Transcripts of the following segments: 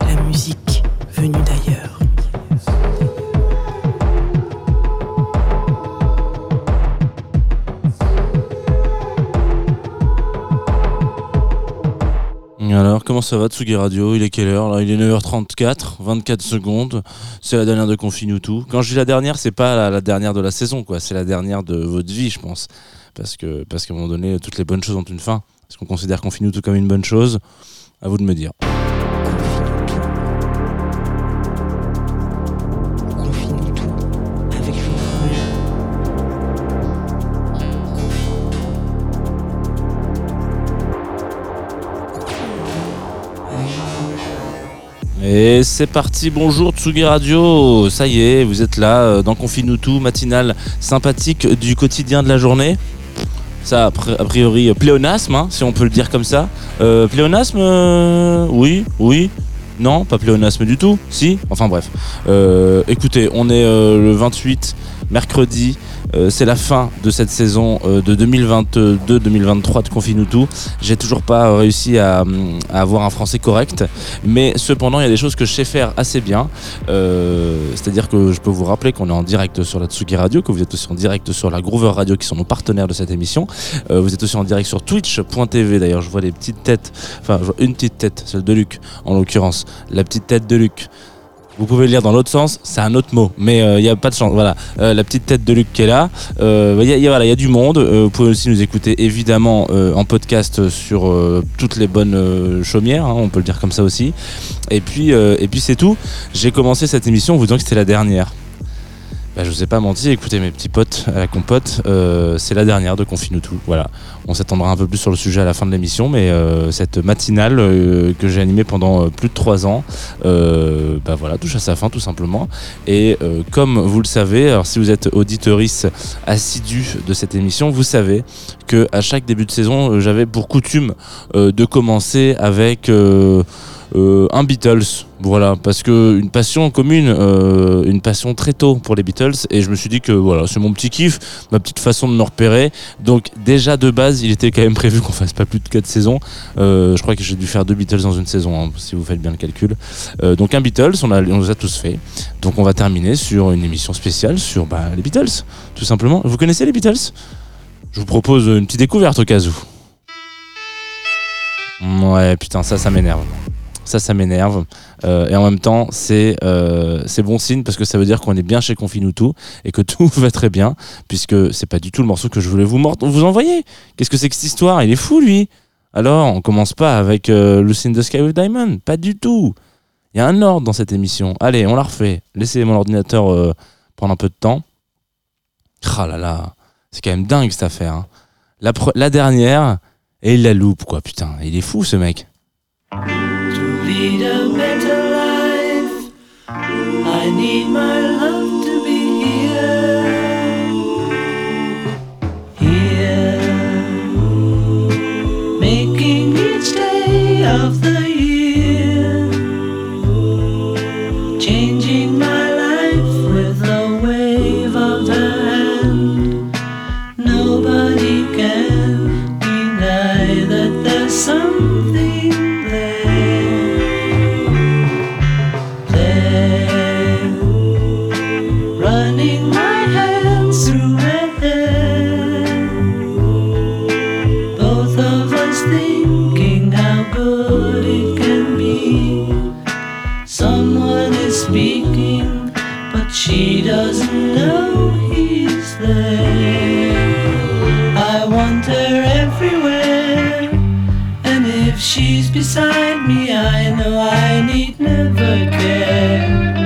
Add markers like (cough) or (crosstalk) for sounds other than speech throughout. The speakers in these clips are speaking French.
La musique venue d'ailleurs. Alors, comment ça va Tsugi Radio? Il est quelle heure Il est 9h34, 24 secondes. C'est la dernière de Confine tout. Quand je dis la dernière, c'est pas la, la dernière de la saison, quoi. C'est la dernière de votre vie, je pense. Parce que parce qu'à un moment donné, toutes les bonnes choses ont une fin. Est-ce qu'on considère Confine tout comme une bonne chose À vous de me dire. Et c'est parti, bonjour Tsugi Radio, ça y est, vous êtes là euh, dans Confine tout, matinale sympathique du quotidien de la journée. A pri- a priori, euh, pléonasme, hein, si on peut le dire comme ça. Euh, pléonasme, euh, oui, oui, non, pas pléonasme du tout, si, enfin bref. Écoutez, on est le 28, mercredi, euh, c'est la fin de cette saison euh, de 2022-2023 de Confine. J'ai toujours pas réussi à, avoir un français correct, mais cependant, il y a des choses que je sais faire assez bien. Euh, C'est-à-dire que je peux vous rappeler qu'on est en direct sur la Tsugi Radio, que vous êtes aussi en direct sur la Groover Radio, qui sont nos partenaires de cette émission. Vous êtes aussi en direct sur twitch.tv. D'ailleurs, je vois des petites têtes, enfin, je vois une petite tête, celle de Luc, en l'occurrence, la petite tête de Luc. Vous pouvez le lire dans l'autre sens, c'est un autre mot, mais euh, il n'y a pas de chance. Voilà, Euh, la petite tête de Luc qui est là. Euh, Il y, a- du monde. Vous pouvez aussi nous écouter évidemment en podcast sur toutes les bonnes chaumières, hein, on peut le dire comme ça aussi. Et puis, et puis c'est tout. J'ai commencé cette émission en vous disant que c'était la dernière. Bah, je vous ai pas menti, écoutez mes petits potes à la compote, euh, c'est la dernière de Confine tout. Voilà, on s'attendra un peu plus sur le sujet à la fin de l'émission, mais euh, cette matinale euh, que j'ai animée pendant euh, plus de trois ans, euh, bah voilà, touche à sa fin tout simplement. Et euh, comme vous le savez, alors si vous êtes auditorice assidu de cette émission, vous savez que à chaque début de saison, j'avais pour coutume de commencer avec euh, un Beatles. Voilà, parce que une passion commune, euh, une passion très tôt pour les Beatles, et je me suis dit que voilà, c'est mon petit kiff, ma petite façon de me repérer. Donc déjà de base, il était quand même (laughs) prévu qu'on fasse pas plus de 4 saisons. Euh, je crois que j'ai dû faire deux Beatles dans une saison, hein, si vous faites bien le calcul. Euh, donc un Beatles, on, a, les a tous fait. Donc on va terminer sur une émission spéciale sur bah, les Beatles, tout simplement. Vous connaissez les Beatles? Je vous propose une petite découverte au cas où. Ouais, putain, ça, ça m'énerve. Ça, ça m'énerve. Euh, et en même temps, c'est euh, c'est bon signe parce que ça veut dire qu'on est bien chez Confinutu et que (laughs) tout va très bien, puisque c'est pas du tout le morceau que je voulais vous, vous envoyer. Qu'est-ce que c'est que cette histoire? Il est fou, lui. Alors, on commence pas avec euh, Lucy in the Sky with Diamond. Pas du tout. Il y a un ordre dans cette émission. Allez, on la refait. Laissez mon ordinateur euh, prendre un peu de temps. Ah c'est quand même dingue cette affaire. hein. La, la dernière, et il la loupe, quoi. Putain, il est fou ce mec. Lead a better life, I need my love Someone is speaking, but she doesn't know he's there. I want her everywhere, and if she's beside me, I know I need never care.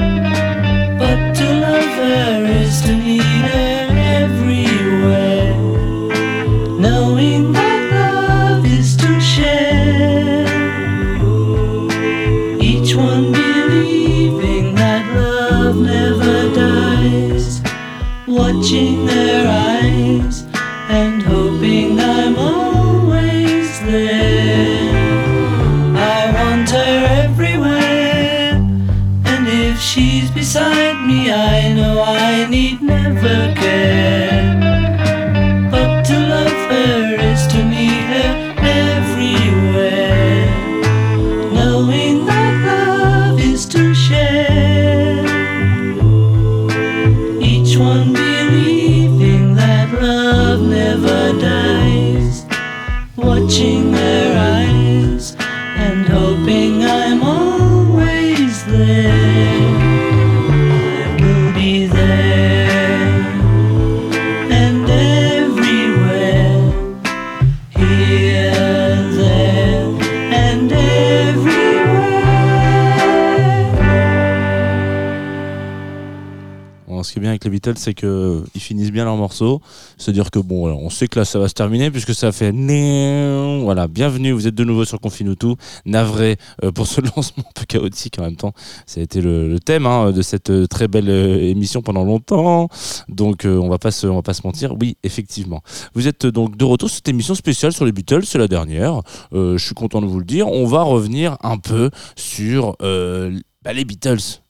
C'est que ils finissent bien leurs morceaux. C'est-à-dire que bon, on sait que là, ça va se terminer puisque ça fait voilà. Bienvenue, vous êtes de nouveau sur Confinutu. Navré euh, pour ce (laughs) lancement un peu chaotique en même temps. Ça a été le, thème hein, de cette euh, très belle euh, émission pendant longtemps. Donc on va pas se, va pas se mentir. Oui, effectivement. Vous êtes donc de retour sur cette émission spéciale sur les Beatles. C'est la dernière. Je suis content de vous le dire. On va revenir un peu sur bah, les Beatles.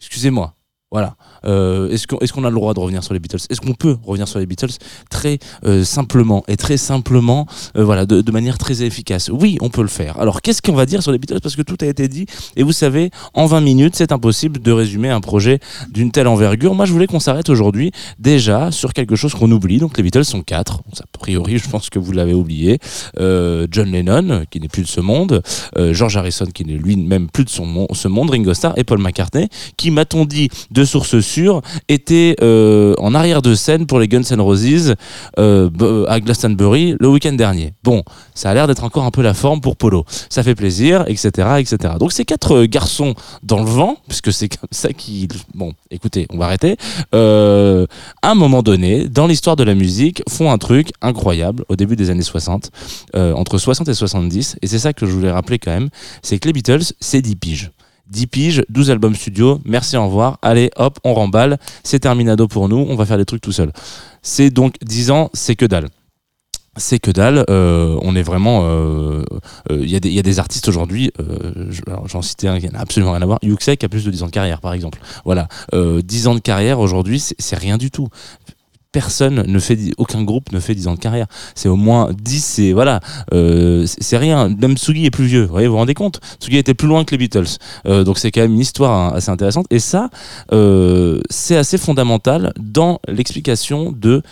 Excusez-moi. Voilà. Euh, est-ce qu'on est a le droit de revenir sur les Beatles? Est-ce qu'on peut revenir sur les Beatles? Très euh, simplement et très simplement, euh, voilà, de, de manière très efficace Oui, on peut le faire. Alors, qu'est-ce qu'on va dire sur les Beatles? Parce que tout a été dit. Et vous savez, en 20 minutes, c'est impossible de résumer un projet d'une telle envergure. Moi, je voulais qu'on s'arrête aujourd'hui déjà sur quelque chose qu'on oublie. Donc, les Beatles sont quatre. A priori, je pense que vous l'avez oublié. Euh, John Lennon, qui n'est plus de ce monde. euh, George Harrison, qui n'est lui-même plus de ce monde. Ringo Starr et Paul McCartney, qui, m'a-t-on dit, sources sûres, étaient euh, en arrière de scène pour les Guns N' Roses euh, b- à Glastonbury le week-end dernier. Bon, ça a l'air d'être encore un peu la forme pour Polo. Ça fait plaisir, etc., etc. Donc ces quatre euh, garçons dans le vent, puisque c'est comme ça qu'ils... Bon, écoutez, on va arrêter. Euh, à un moment donné, dans l'histoire de la musique, font un truc incroyable au début des années 60, euh, entre 60 et 70, et c'est ça que je voulais rappeler quand même, c'est que les Beatles, c'est 10 piges. 10 piges, 12 albums studio, merci, au revoir, allez, hop, on remballe, c'est terminado pour nous, on va faire des trucs tout seul. C'est donc 10 ans, c'est que dalle. C'est que dalle, euh, on est vraiment. euh, euh, Il y, a des- artistes aujourd'hui, j'en citais un qui n'a absolument rien à voir, Yuxek a plus de 10 ans de carrière par exemple. Voilà, euh, 10 ans de carrière aujourd'hui, c'est rien du tout. Personne ne fait, aucun groupe ne fait 10 ans de carrière. C'est au moins 10, c'est voilà, euh, c'est c'est rien. Même Tsugi est plus vieux, vous voyez, vous vous rendez compte? Tsugi était plus loin que les Beatles. Euh, donc c'est quand même une histoire hein, assez intéressante. Et ça, euh, c'est assez fondamental dans l'explication de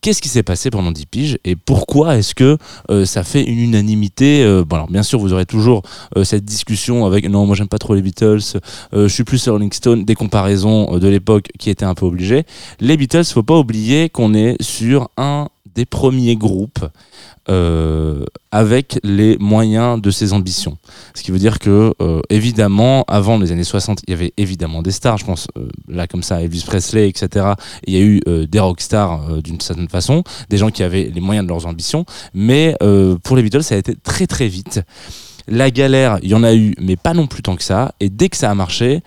qu'est-ce qui s'est passé pendant 10 piges et pourquoi est-ce que euh, ça fait une unanimité euh, bon alors bien sûr vous aurez toujours euh, cette discussion avec non moi j'aime pas trop les Beatles je suis plus sur Rolling Stone des comparaisons de l'époque qui étaient un peu obligées. Les Beatles faut pas oublier qu'on est sur un des premiers groupes euh, avec les moyens de ses ambitions. Ce qui veut dire que, euh, évidemment, avant les années 60, il y avait évidemment des stars, je pense, euh, là comme ça, Elvis Presley, etc. Et il y a eu des rockstars euh, d'une certaine façon, des gens qui avaient les moyens de leurs ambitions, mais pour les Beatles, ça a été très très vite. La galère, il y en a eu, mais pas non plus tant que ça. Et dès que ça a marché,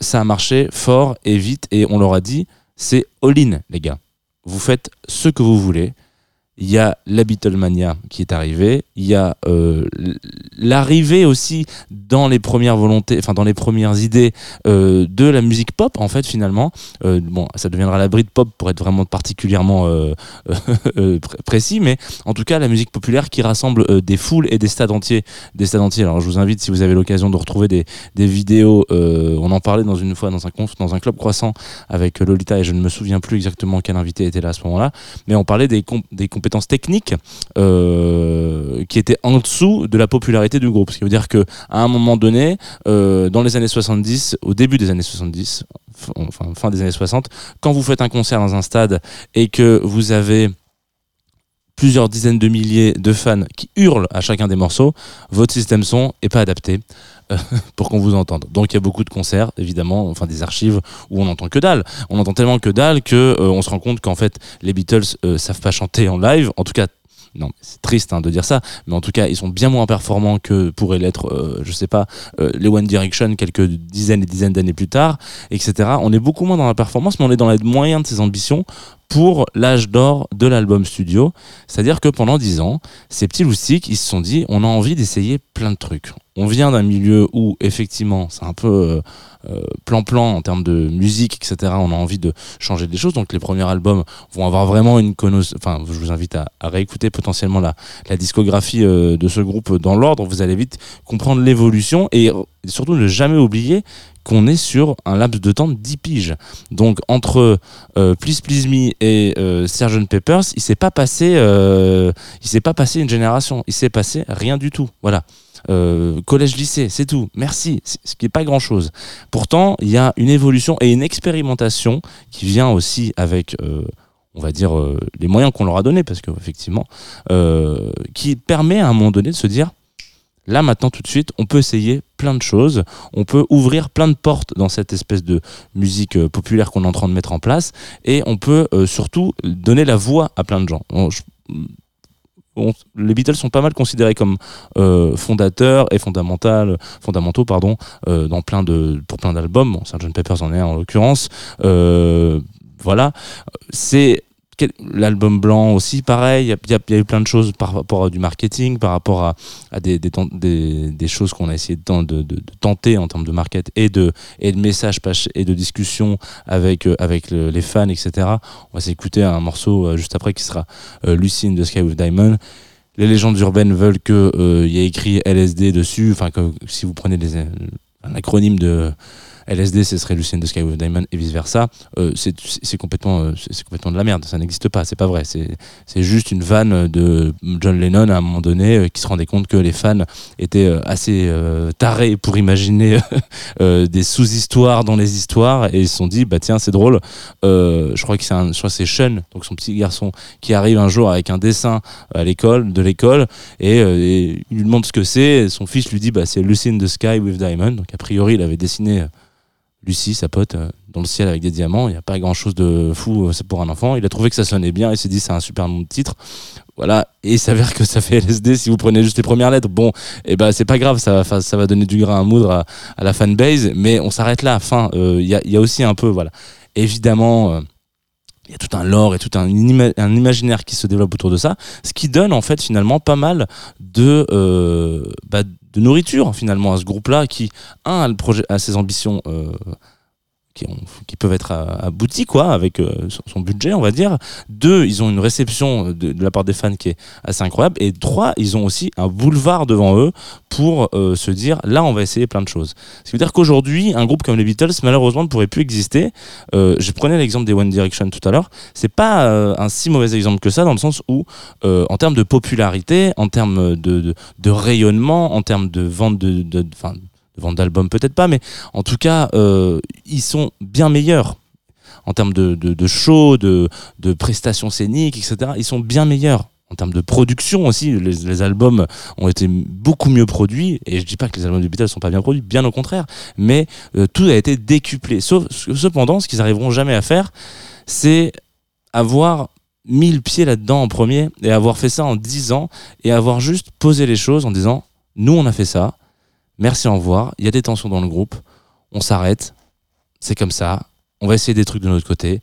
ça a marché fort et vite. Et on leur a dit, c'est all-in, les gars. Vous faites ce que vous voulez. Il y a la Beatlemania qui est arrivée. Il y a euh, l'arrivée aussi dans les premières volontés, enfin dans les premières idées euh, de la musique pop en fait finalement. Euh, bon, ça deviendra la Brit pop pour être vraiment particulièrement (laughs) pré- précis, mais en tout cas la musique populaire qui rassemble des foules et des stades entiers, des stades entiers. Alors je vous invite si vous avez l'occasion de retrouver des, vidéos. on en parlait dans une fois dans un conf, dans un club croissant avec Lolita et je ne me souviens plus exactement quel invité était là à ce moment-là, mais on parlait des, com- des compétences techniques euh, qui étaient en dessous de la popularité du groupe. Ce qui veut dire que à un moment donné, euh, dans les années 70, au début des années 70, f- enfin fin des années 60, quand vous faites un concert dans un stade et que vous avez plusieurs dizaines de milliers de fans qui hurlent à chacun des morceaux, votre système son est pas adapté (laughs) pour qu'on vous entende. Donc il y a beaucoup de concerts, évidemment, enfin des archives où on entend que dalle. On entend tellement que dalle que euh, on se rend compte qu'en fait les Beatles euh, savent pas chanter en live. En tout cas, non, c'est triste hein, de dire ça, mais en tout cas ils sont bien moins performants que pourraient l'être, euh, je sais pas, euh, les One Direction quelques dizaines et dizaines d'années plus tard, etc. On est beaucoup moins dans la performance, mais on est dans les moyens de ses ambitions pour l'âge d'or de l'album studio. C'est-à-dire que pendant dix ans, ces petits loustiques, ils se sont dit, on a envie d'essayer plein de trucs. On vient d'un milieu où, effectivement, c'est un peu euh, euh, plan-plan en termes de musique, etc. On a envie de changer des choses. Donc, les premiers albums vont avoir vraiment une connotation. Enfin, je vous invite à, réécouter potentiellement la, la discographie euh, de ce groupe dans l'ordre. Vous allez vite comprendre l'évolution et surtout ne jamais oublier qu'on est sur un laps de temps de 10 piges. Donc entre euh, Please Please Me et euh, Sgt Peppers, il s'est pas passé euh, il s'est pas passé une génération, il s'est passé rien du tout. Voilà. Euh, collège lycée, c'est tout. Merci, ce qui est pas grand chose. Pourtant, il y a une évolution et une expérimentation qui vient aussi avec on va dire les moyens qu'on leur a donnés parce que effectivement qui permet à un moment donné de se dire Là maintenant tout de suite, on peut essayer plein de choses, on peut ouvrir plein de portes dans cette espèce de musique euh, populaire qu'on est en train de mettre en place, et on peut euh, surtout donner la voix à plein de gens. Les Beatles sont pas mal considérés comme euh, fondateurs et fondamentaux, fondamentaux pardon, dans plein de, pour plein d'albums. Bon, Sgt Pepper's en est en l'occurrence. Voilà, c'est l'album blanc aussi, pareil. Il y a- eu plein de choses par rapport à du marketing, par rapport à, des, choses qu'on a essayé de, ten- de- de- de tenter en termes de market et de, de messages et de discussions avec, euh, les fans, etc. On va s'écouter un morceau euh, juste après qui sera euh, Lucy in the Sky with Diamond. Les légendes urbaines veulent qu'il y ait écrit LSD dessus. Enfin, si vous prenez un acronyme de LSD, ce serait Lucien de Sky with Diamond et vice versa. Euh, c'est complètement, euh, complètement de la merde. Ça n'existe pas. C'est pas vrai. C'est juste une vanne de John Lennon à un moment donné euh, qui se rendait compte que les fans étaient euh, assez tarés pour imaginer des sous-histoires dans les histoires et ils se sont dit bah tiens c'est drôle. Je crois que c'est Sean, donc son petit garçon qui arrive un jour avec un dessin à l'école de l'école et, il lui demande ce que c'est. Son fils lui dit bah c'est Lucy in the Sky with Diamond. Donc a priori il avait dessiné Lucie, sa pote, euh, dans le ciel avec des diamants. Il n'y a pas grand chose de fou, euh, c'est pour un enfant. Il a trouvé que ça sonnait bien. Il s'est dit c'est un super nom de titre. Voilà. Et il s'avère que ça fait LSD si vous prenez juste les premières lettres. Bon, et ben c'est pas grave, ça va, ça va donner du grain à moudre à, la fanbase. Mais on s'arrête là. Fin. Euh, Il y, a, aussi un peu, voilà. Évidemment. Il y a tout un lore et tout un, ima- un imaginaire qui se développe autour de ça, ce qui donne en fait finalement pas mal de, euh, bah, nourriture finalement à ce groupe-là qui, un, a, le projet, a ses ambitions euh, qui, ont- qui peuvent être abouties quoi, avec euh, son, budget on va dire. Deux, ils ont une réception de, la part des fans qui est assez incroyable. Et trois, ils ont aussi un boulevard devant eux pour euh, se dire là on va essayer plein de choses. Ce qui veut dire qu'aujourd'hui, un groupe comme les Beatles malheureusement ne pourrait plus exister. Euh, je prenais l'exemple des One Direction tout à l'heure. C'est pas euh, un si mauvais exemple que ça dans le sens où, en termes de popularité, en termes de rayonnement, en termes de vente de, de, de- vente d'albums peut-être pas, mais en tout cas, euh, ils sont bien meilleurs en termes de, de, de show, de, de prestations scéniques, etc. Ils sont bien meilleurs. En termes de production aussi, les, albums ont été beaucoup mieux produits. Et je dis pas que les albums des Beatles sont pas bien produits, bien au contraire. Mais euh, tout a été décuplé. Sauf, cependant, ce qu'ils arriveront jamais à faire, c'est avoir mis le pied là-dedans en premier et avoir fait ça en 10 ans et avoir juste posé les choses en disant nous on a fait ça, merci au revoir, il y a des tensions dans le groupe, on s'arrête, c'est comme ça, on va essayer des trucs de notre côté.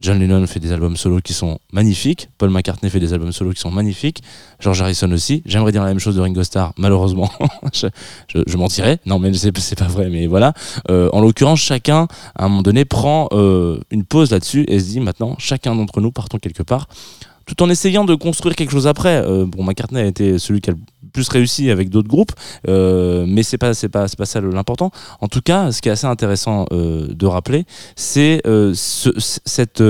John Lennon fait des albums solo qui sont magnifiques, Paul McCartney fait des albums solo qui sont magnifiques, George Harrison aussi. J'aimerais dire la même chose de Ringo Starr, malheureusement, (laughs) je, je, je mentirais. Non, mais c'est pas vrai, mais voilà. Euh, en l'occurrence, chacun, à un moment donné, prend euh, une pause là-dessus et se dit maintenant, chacun d'entre nous partons quelque part, tout en essayant de construire quelque chose après. Euh, bon, McCartney a été celui qui a le plus réussi avec d'autres groupes, euh, mais c'est pas c'est pas c'est pas ça l'important. En tout cas, ce qui est assez intéressant euh, de rappeler, c'est euh, ce- cette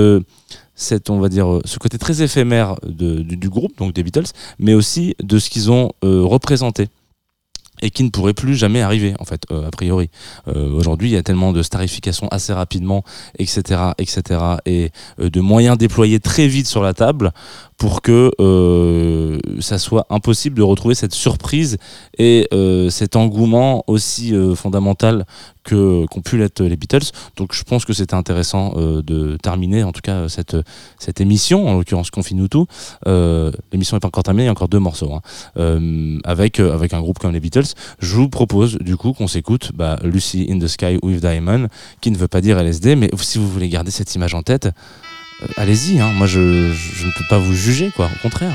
cette, on va dire, ce côté très éphémère du, groupe, donc des Beatles, mais aussi de ce qu'ils ont représenté et qui ne pourrait plus jamais arriver en fait euh, a priori. Euh, aujourd'hui il y a tellement de starification assez rapidement etc etc et euh, de moyens déployés très vite sur la table pour que ça soit impossible de retrouver cette surprise et cet engouement aussi fondamental que qu'ont pu l'être les Beatles donc je pense que c'était intéressant euh, de terminer en tout cas cette cette émission en l'occurrence Confine-nous tout Euh, l'émission n'est pas encore terminée il y a encore deux morceaux hein. Euh, avec avec un groupe comme les Beatles je vous propose du coup qu'on s'écoute bah, Lucy in the Sky with Diamond, qui ne veut pas dire LSD, mais si vous voulez garder cette image en tête, allez-y, hein. moi je, je ne peux pas vous juger, quoi, au contraire.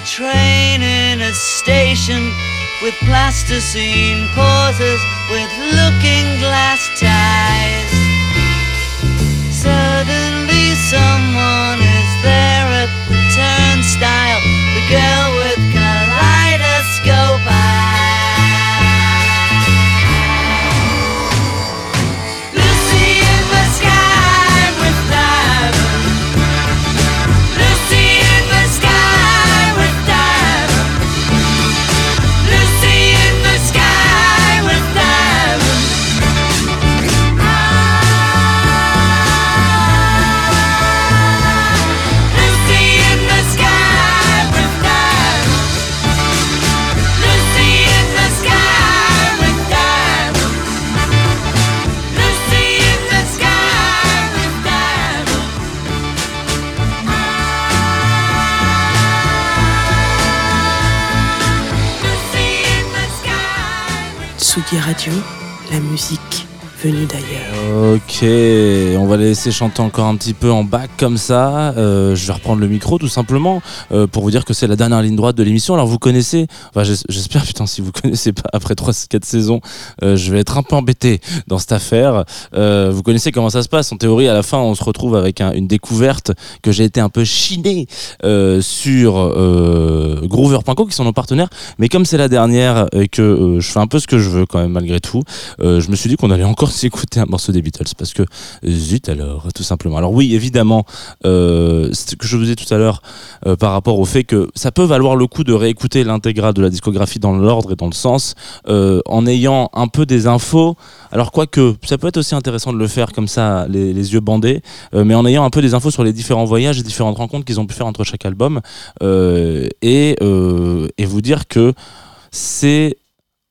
A train in a station with plasticine pauses with looking glass ties. Radio, la musique d'ailleurs. Ok, on va les laisser chanter encore un petit peu en bac comme ça. Euh, je vais reprendre le micro tout simplement euh, pour vous dire que c'est la dernière ligne droite de l'émission. Alors vous connaissez, enfin j'es- j'espère putain si vous (laughs) connaissez pas après 3-4 saisons, euh, je vais être un peu embêté dans cette affaire. Vous connaissez comment ça se passe. En théorie, à la fin, on se retrouve avec un- une découverte que j'ai été un peu chiné sur Groover.co qui sont nos partenaires. Mais comme c'est la dernière et que je fais un peu ce que je veux quand même malgré tout, je me suis dit qu'on allait encore s'écouter un morceau des Beatles parce que zut alors tout simplement. Alors oui évidemment euh, ce que je vous disais tout à l'heure euh, par rapport au fait que ça peut valoir le coup de réécouter l'intégrale de la discographie dans l'ordre et dans le sens euh, en ayant un peu des infos. Alors quoique ça peut être aussi intéressant de le faire comme ça les, yeux bandés, mais en ayant un peu des infos sur les différents voyages et différentes rencontres qu'ils ont pu faire entre chaque album et, et vous dire que c'est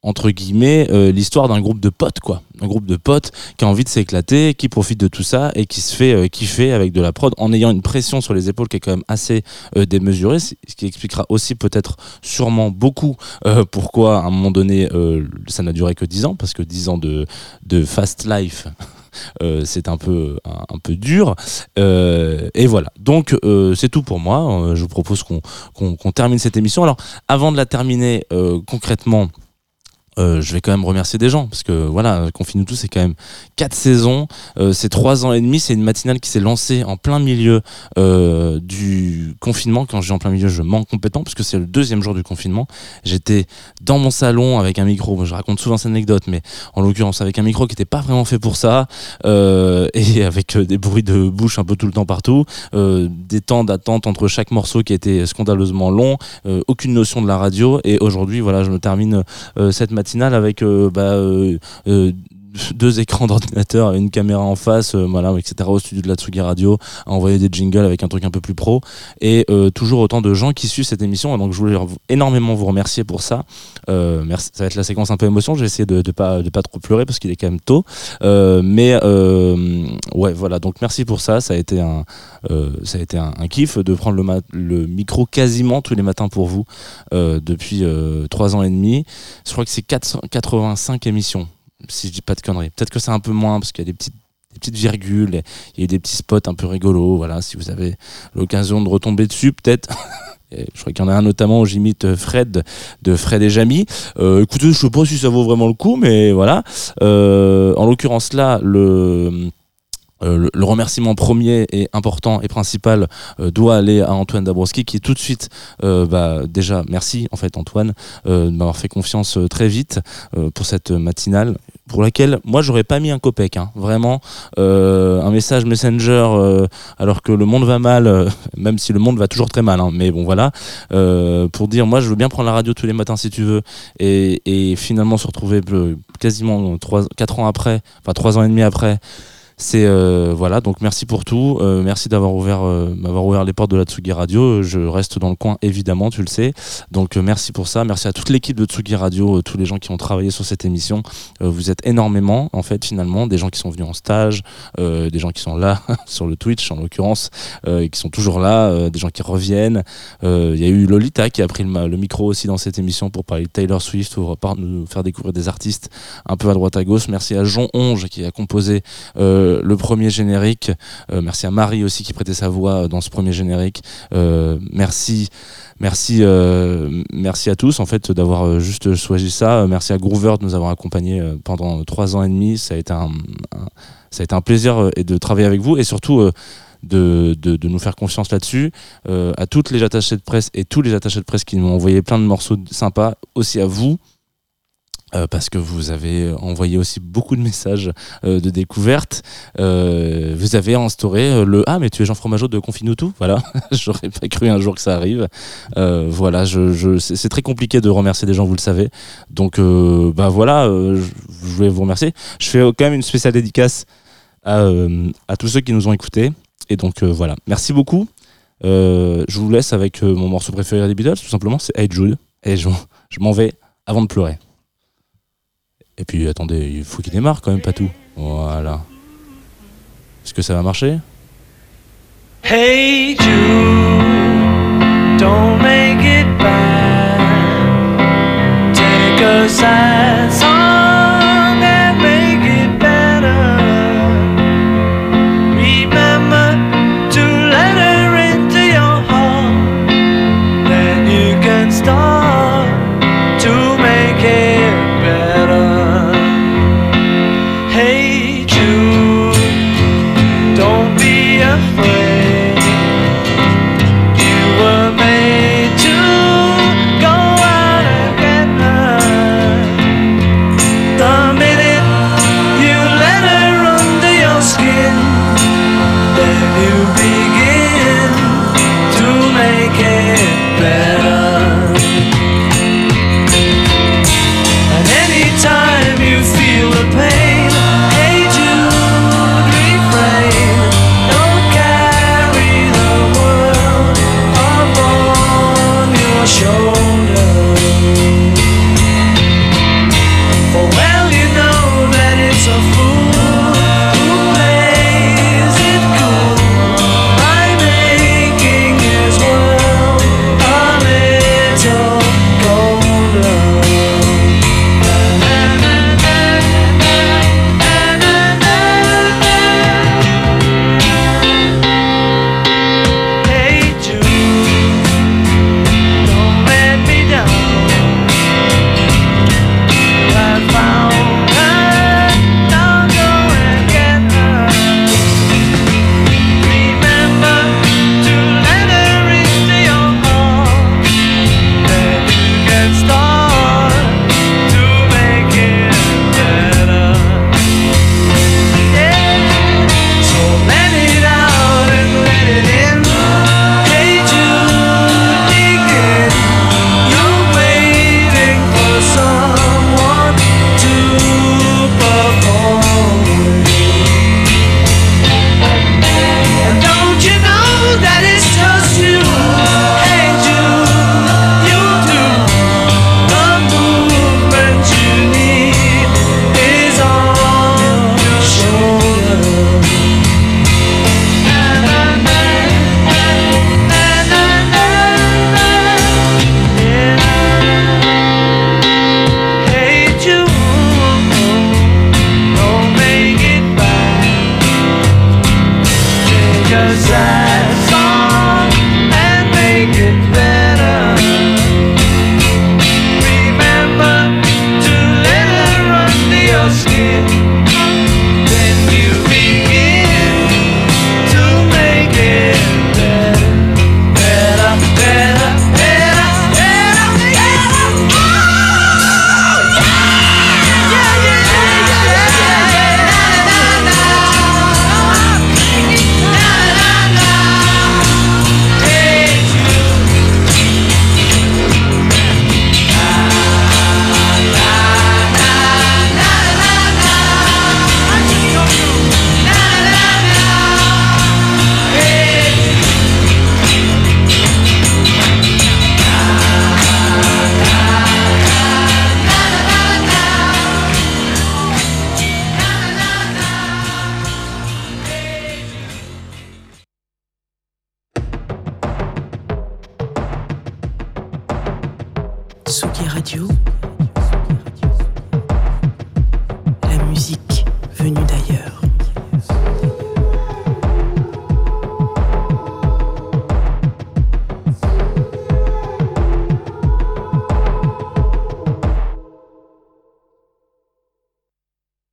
entre guillemets euh, l'histoire d'un groupe de potes quoi. Un groupe de potes qui a envie de s'éclater qui profite de tout ça et qui se fait euh, kiffer avec de la prod. En ayant une pression sur les épaules qui est quand même assez euh, démesurée ce qui expliquera aussi peut-être sûrement beaucoup pourquoi à un moment donné ça n'a duré que 10 ans parce que 10 ans de, de fast life (laughs) c'est un peu un, peu dur. Et voilà. Donc c'est tout pour moi. Je vous propose qu'on termine cette émission. Alors avant de la terminer concrètement euh, je vais quand même remercier des gens parce que voilà, Confine-nous tous, c'est quand même quatre saisons, euh, c'est trois ans et demi, c'est une matinale qui s'est lancée en plein milieu euh, du confinement. Quand je dis en plein milieu, je manque complètement parce que c'est le deuxième jour du confinement. J'étais dans mon salon avec un micro, je raconte souvent cette anecdote, mais en l'occurrence avec un micro qui n'était pas vraiment fait pour ça et (laughs) avec des bruits de bouche un peu tout le temps partout, des temps d'attente entre chaque morceau qui était scandaleusement long, aucune notion de la radio et aujourd'hui voilà, je me termine cette matinale avec euh, bah, euh, euh, deux écrans d'ordinateur, une caméra en face, euh, voilà, etc. au studio de la Tsugi Radio, à envoyer des jingles avec un truc un peu plus pro, et euh, toujours autant de gens qui suivent cette émission. Donc je voulais énormément vous remercier pour ça. Euh. Ça va être la séquence un peu émotion. Je vais essayer de, de pas de pas trop pleurer parce qu'il est quand même tôt. Mais ouais, voilà. Donc merci pour ça. Ça a été un ça a été un, kiff de prendre le, le micro quasiment tous les matins pour vous depuis trois ans et demi. Je crois que c'est 400 85 émissions si je dis pas de conneries. Peut-être que c'est un peu moins parce qu'il y a des petites virgules, il y a des petits spots un peu rigolos, voilà, si vous avez l'occasion de retomber dessus, peut-être. (laughs) Je crois qu'il y en a un notamment où j'imite Fred de Fred et Jamy. Euh, écoutez, je sais pas si ça vaut vraiment le coup, mais voilà. Euh, en l'occurrence là, le Euh, le, le remerciement premier et important et principal euh, doit aller à Antoine Dabrowski qui tout de suite euh, bah, déjà merci en fait Antoine euh, de m'avoir fait confiance euh, très vite euh, pour cette matinale pour laquelle moi j'aurais pas mis un copec hein. vraiment euh, un message messenger euh, alors que le monde va mal euh, (laughs) même si le monde va toujours très mal hein. mais bon voilà euh, pour dire moi je veux bien prendre la radio tous les matins si tu veux et, et finalement se retrouver euh, quasiment 3, 4 ans après enfin 3 ans et demi après c'est euh, voilà donc merci pour tout. Euh, merci d'avoir ouvert euh, m'avoir ouvert les portes de la Tsugi Radio. Je reste dans le coin évidemment tu le sais. Donc euh, merci pour ça. Merci à toute l'équipe de Tsugi Radio euh, tous les gens qui ont travaillé sur cette émission. Euh, vous êtes énormément en fait finalement des gens qui sont venus en stage des gens qui sont là (laughs) sur le Twitch en l'occurrence et qui sont toujours là des gens qui reviennent. Il y a eu Lolita qui a pris le, micro aussi dans cette émission pour parler de Taylor Swift pour par- nous faire découvrir des artistes un peu à droite à gauche. Merci à Jean Onge qui a composé euh, le premier générique. Euh, merci à Marie aussi qui prêtait sa voix dans ce premier générique. Euh, merci. Merci, euh, merci à tous en fait d'avoir euh, juste choisi ça. Euh, Merci à Groover de nous avoir accompagnés euh, pendant trois ans et demi. Ça a été un, ça a été un plaisir euh, et de travailler avec vous et surtout euh, de, de, nous faire confiance là-dessus. Euh, à toutes les attachés de presse et tous les attachés de presse qui m'ont envoyé plein de morceaux sympas. Aussi à vous euh, parce que vous avez envoyé aussi beaucoup de messages euh, de découverte. Euh, vous avez instauré le Ah, mais tu es Jean Fromageau de Confinutu Voilà, (laughs) j'aurais pas cru un jour que ça arrive. Voilà, c'est très compliqué de remercier des gens, vous le savez. Donc, bah voilà, je, voulais vous remercier. Je fais quand même une spéciale dédicace à, tous ceux qui nous ont écoutés. Et donc, voilà, merci beaucoup. Je vous laisse avec mon morceau préféré des Beatles, tout simplement, c'est Hey Jude. Et je m'en vais avant de pleurer. Et puis attendez, il faut qu'il démarre quand même, pas tout. Voilà. Est-ce que ça va marcher? Hey Jude,